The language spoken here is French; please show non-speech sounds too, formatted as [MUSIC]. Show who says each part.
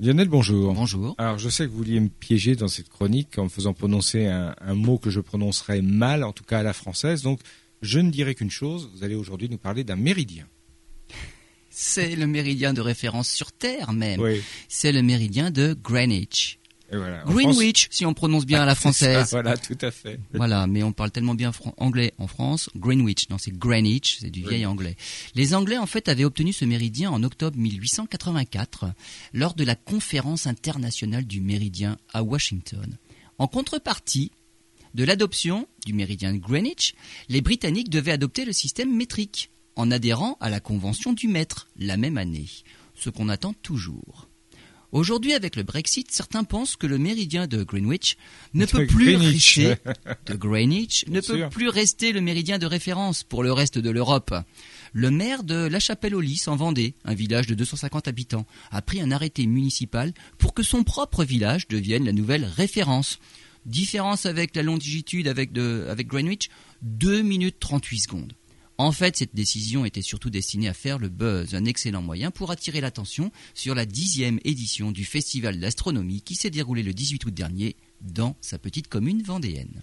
Speaker 1: Lionel, bonjour.
Speaker 2: Bonjour.
Speaker 1: Alors, je sais que vous vouliez me piéger dans cette chronique en me faisant prononcer un, un mot que je prononcerai mal, en tout cas à la française. Donc, je ne dirai qu'une chose. Vous allez aujourd'hui nous parler d'un méridien.
Speaker 2: C'est le méridien de référence sur Terre même.
Speaker 1: Oui.
Speaker 2: C'est le méridien de Greenwich.
Speaker 1: Voilà.
Speaker 2: Greenwich, si on prononce bien à la [LAUGHS]
Speaker 1: ça,
Speaker 2: française.
Speaker 1: voilà, tout à fait.
Speaker 2: Voilà, mais on parle tellement bien anglais en France. Greenwich, non, c'est Greenwich, c'est du vieil anglais. Les Anglais, en fait, avaient obtenu ce méridien en octobre 1884 lors de la conférence internationale du méridien à Washington. En contrepartie de l'adoption du méridien de Greenwich, les Britanniques devaient adopter le système métrique en adhérant à la convention du mètre la même année, ce qu'on attend toujours. Aujourd'hui, avec le Brexit, certains pensent que le méridien de Greenwich ne peut plus
Speaker 1: Greenwich.
Speaker 2: rester [LAUGHS] de Greenwich ne
Speaker 1: Bien
Speaker 2: peut
Speaker 1: sûr.
Speaker 2: plus rester le méridien de référence pour le reste de l'Europe. Le maire de La Chapelle-aux-Lys en Vendée, un village de 250 habitants, a pris un arrêté municipal pour que son propre village devienne la nouvelle référence. Différence avec la longitude avec, de, avec Greenwich, 2 minutes 38 secondes. En fait, cette décision était surtout destinée à faire le buzz, un excellent moyen pour attirer l'attention sur la dixième édition du Festival d'astronomie qui s'est déroulé le 18 août dernier dans sa petite commune vendéenne.